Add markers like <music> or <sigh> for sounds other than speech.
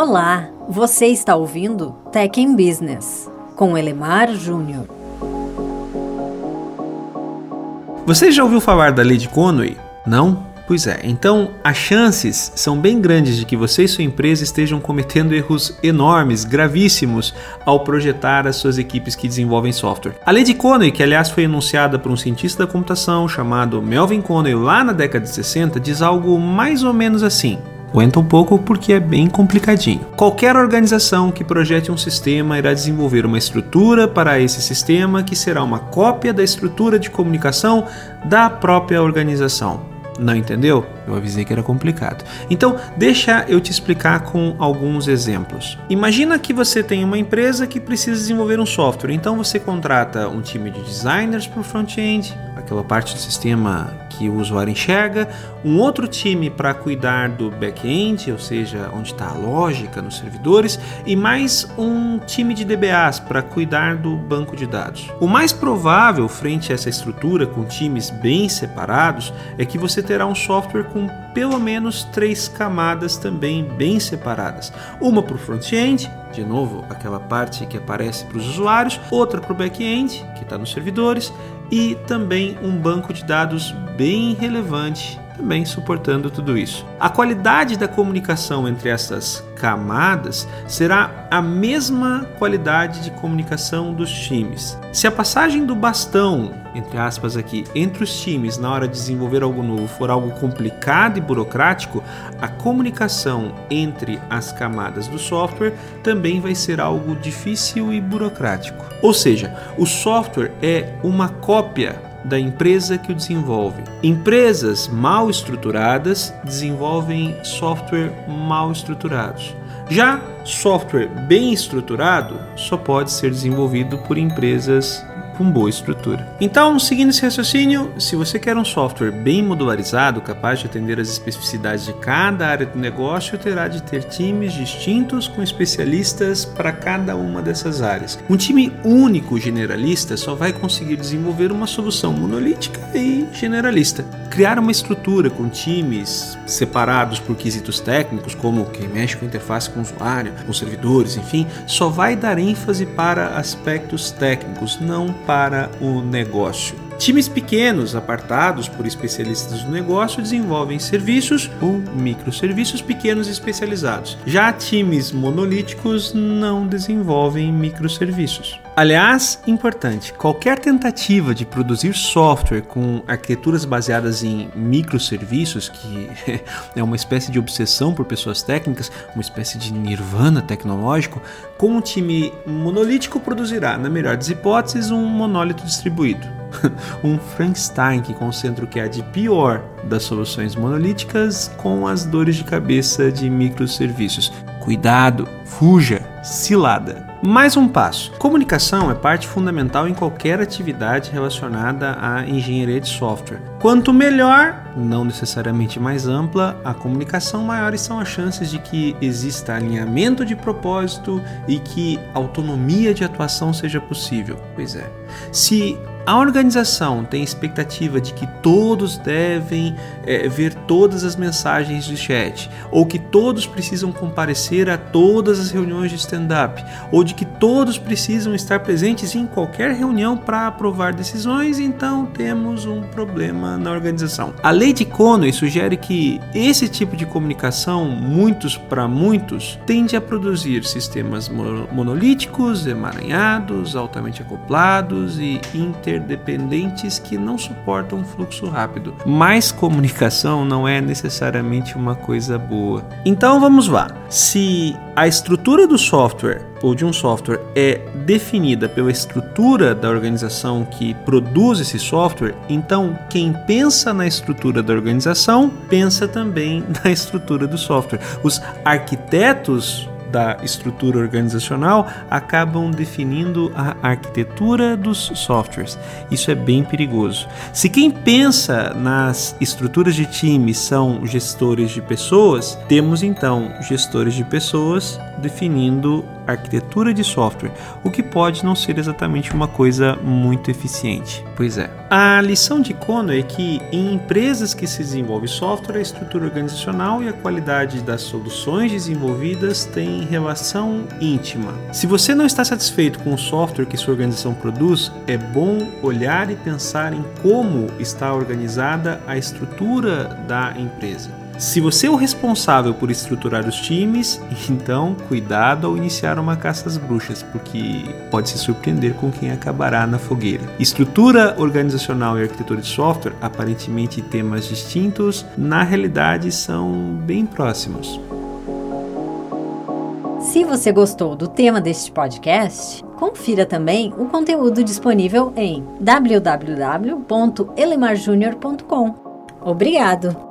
Olá, você está ouvindo Tech in Business com Elemar Júnior. Você já ouviu falar da lei de Conway? Não? Pois é, então as chances são bem grandes de que você e sua empresa estejam cometendo erros enormes, gravíssimos, ao projetar as suas equipes que desenvolvem software. A lei de Conway, que aliás foi enunciada por um cientista da computação chamado Melvin Conway lá na década de 60, diz algo mais ou menos assim. Aguenta um pouco porque é bem complicadinho. Qualquer organização que projete um sistema irá desenvolver uma estrutura para esse sistema que será uma cópia da estrutura de comunicação da própria organização. Não entendeu? Eu avisei que era complicado. Então, deixa eu te explicar com alguns exemplos. Imagina que você tem uma empresa que precisa desenvolver um software. Então, você contrata um time de designers para o front-end, aquela parte do sistema que o usuário enxerga, um outro time para cuidar do back-end, ou seja, onde está a lógica nos servidores, e mais um time de DBAs para cuidar do banco de dados. O mais provável, frente a essa estrutura com times bem separados, é que você terá um software com pelo menos três camadas também bem separadas: uma para o front-end, de novo, aquela parte que aparece para os usuários, outra para o back-end, que está nos servidores, e também um banco de dados bem relevante também suportando tudo isso. A qualidade da comunicação entre essas camadas será a mesma qualidade de comunicação dos times. Se a passagem do bastão, entre aspas aqui, entre os times na hora de desenvolver algo novo for algo complicado e burocrático, a comunicação entre as camadas do software também vai ser algo difícil e burocrático. Ou seja, o software é uma cópia da empresa que o desenvolve. Empresas mal estruturadas desenvolvem software mal estruturados. Já software bem estruturado só pode ser desenvolvido por empresas com boa estrutura. Então, seguindo esse raciocínio, se você quer um software bem modularizado, capaz de atender às especificidades de cada área do negócio, terá de ter times distintos com especialistas para cada uma dessas áreas. Um time único generalista só vai conseguir desenvolver uma solução monolítica e generalista. Criar uma estrutura com times separados por quesitos técnicos, como quem mexe com interface com o usuário, com servidores, enfim, só vai dar ênfase para aspectos técnicos, não para o negócio. Times pequenos, apartados por especialistas do negócio, desenvolvem serviços ou microserviços pequenos e especializados. Já times monolíticos não desenvolvem microserviços. Aliás, importante, qualquer tentativa de produzir software com arquiteturas baseadas em microserviços, que <laughs> é uma espécie de obsessão por pessoas técnicas, uma espécie de nirvana tecnológico, com um time monolítico produzirá, na melhor das hipóteses, um monólito distribuído. <laughs> um Frankenstein que concentra o que há de pior das soluções monolíticas com as dores de cabeça de microserviços. Cuidado, fuja, cilada. Mais um passo. Comunicação é parte fundamental em qualquer atividade relacionada à engenharia de software. Quanto melhor, não necessariamente mais ampla, a comunicação, maiores são as chances de que exista alinhamento de propósito e que autonomia de atuação seja possível. Pois é. Se a organização tem expectativa de que todos devem é, ver todas as mensagens de chat, ou que todos precisam comparecer a todas as reuniões de stand-up, ou de que todos precisam estar presentes em qualquer reunião para aprovar decisões, então temos um problema na organização. A lei de Conway sugere que esse tipo de comunicação, muitos para muitos, tende a produzir sistemas monolíticos, emaranhados, altamente acoplados e inter interdependentes que não suportam um fluxo rápido. Mas comunicação não é necessariamente uma coisa boa. Então vamos lá. Se a estrutura do software ou de um software é definida pela estrutura da organização que produz esse software, então quem pensa na estrutura da organização pensa também <laughs> na estrutura do software. Os arquitetos da estrutura organizacional acabam definindo a arquitetura dos softwares. Isso é bem perigoso. Se quem pensa nas estruturas de time são gestores de pessoas, temos então gestores de pessoas definindo arquitetura de software, o que pode não ser exatamente uma coisa muito eficiente. Pois é. A lição de Kono é que em empresas que se desenvolve software, a estrutura organizacional e a qualidade das soluções desenvolvidas têm relação íntima. Se você não está satisfeito com o software que sua organização produz, é bom olhar e pensar em como está organizada a estrutura da empresa. Se você é o responsável por estruturar os times, <laughs> então cuidado ao iniciar uma caça às bruxas, porque pode se surpreender com quem acabará na fogueira. Estrutura organizacional e arquitetura de software, aparentemente temas distintos, na realidade são bem próximos. Se você gostou do tema deste podcast, confira também o conteúdo disponível em www.elemarjunior.com. Obrigado!